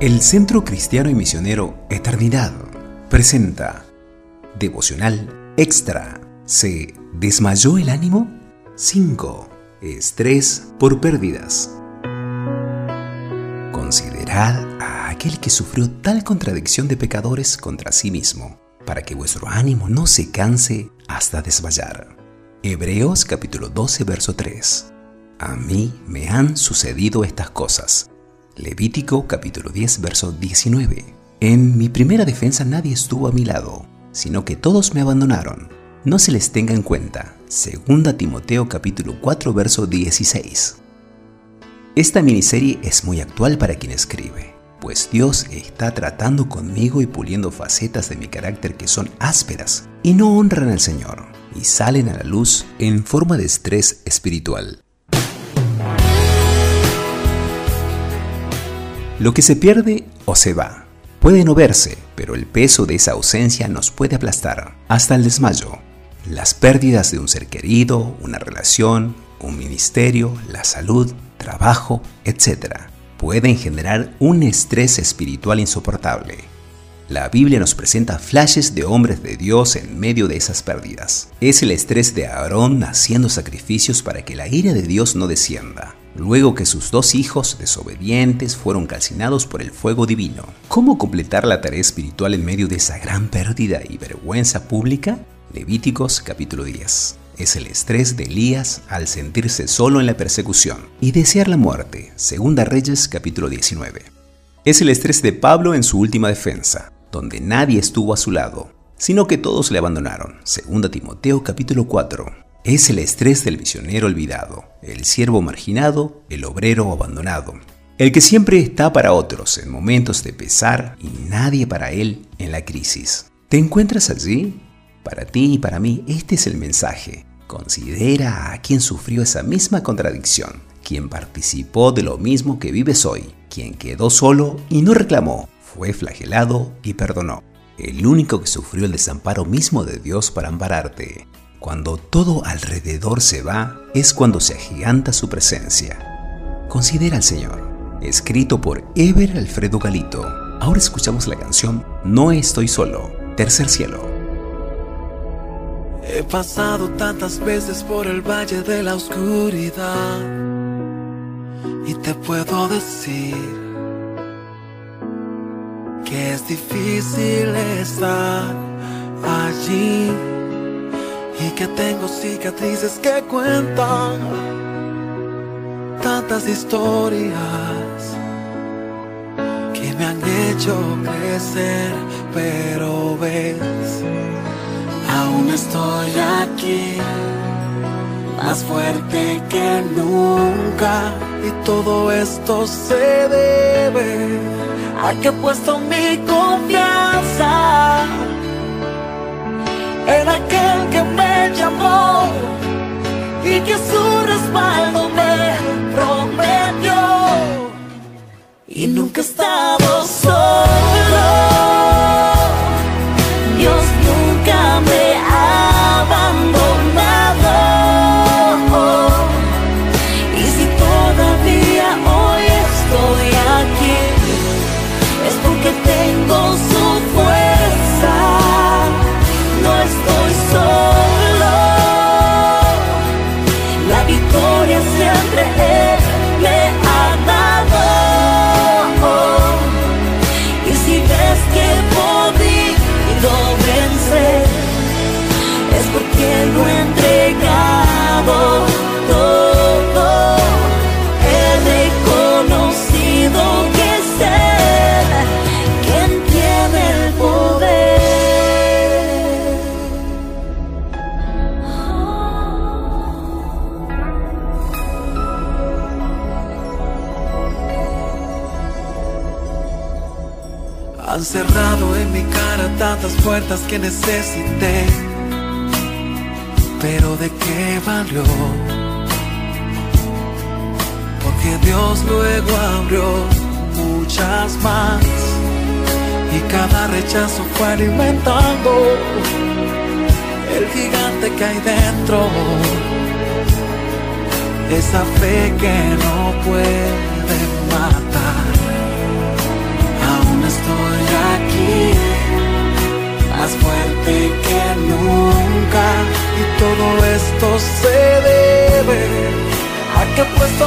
El Centro Cristiano y Misionero Eternidad presenta Devocional Extra. ¿Se desmayó el ánimo? 5. Estrés por pérdidas. Considerad a aquel que sufrió tal contradicción de pecadores contra sí mismo, para que vuestro ánimo no se canse hasta desmayar. Hebreos capítulo 12, verso 3. A mí me han sucedido estas cosas Levítico capítulo 10, verso 19. En mi primera defensa nadie estuvo a mi lado, sino que todos me abandonaron. No se les tenga en cuenta. Segunda Timoteo capítulo 4, verso 16. Esta miniserie es muy actual para quien escribe, pues Dios está tratando conmigo y puliendo facetas de mi carácter que son ásperas y no honran al Señor, y salen a la luz en forma de estrés espiritual. Lo que se pierde o se va. Puede no verse, pero el peso de esa ausencia nos puede aplastar hasta el desmayo. Las pérdidas de un ser querido, una relación, un ministerio, la salud, trabajo, etc. pueden generar un estrés espiritual insoportable. La Biblia nos presenta flashes de hombres de Dios en medio de esas pérdidas. Es el estrés de Aarón haciendo sacrificios para que la ira de Dios no descienda luego que sus dos hijos desobedientes fueron calcinados por el fuego divino. ¿Cómo completar la tarea espiritual en medio de esa gran pérdida y vergüenza pública? Levíticos capítulo 10. Es el estrés de Elías al sentirse solo en la persecución y desear la muerte. Segunda Reyes capítulo 19. Es el estrés de Pablo en su última defensa, donde nadie estuvo a su lado, sino que todos le abandonaron. Segunda Timoteo capítulo 4 es el estrés del misionero olvidado, el siervo marginado, el obrero abandonado, el que siempre está para otros en momentos de pesar y nadie para él en la crisis. ¿Te encuentras allí? Para ti y para mí este es el mensaje. Considera a quien sufrió esa misma contradicción, quien participó de lo mismo que vives hoy, quien quedó solo y no reclamó, fue flagelado y perdonó. El único que sufrió el desamparo mismo de Dios para ampararte, cuando todo alrededor se va es cuando se agiganta su presencia. Considera al Señor, escrito por Ever Alfredo Galito. Ahora escuchamos la canción No estoy solo, Tercer Cielo. He pasado tantas veces por el valle de la oscuridad y te puedo decir que es difícil estar allí y que tengo cicatrices que cuentan tantas historias que me han hecho crecer, pero ves, aún estoy aquí, más fuerte que nunca, y todo esto se debe a que he puesto mi confianza en aquel que me llamó y que su respaldo me prometió. Y nunca he Cerrado en mi cara tantas puertas que necesité. Pero de qué valió? Porque Dios luego abrió muchas más. Y cada rechazo fue alimentando el gigante que hay dentro. Esa fe que no puede matar estoy aquí, más fuerte que nunca. Y todo esto se debe a que he puesto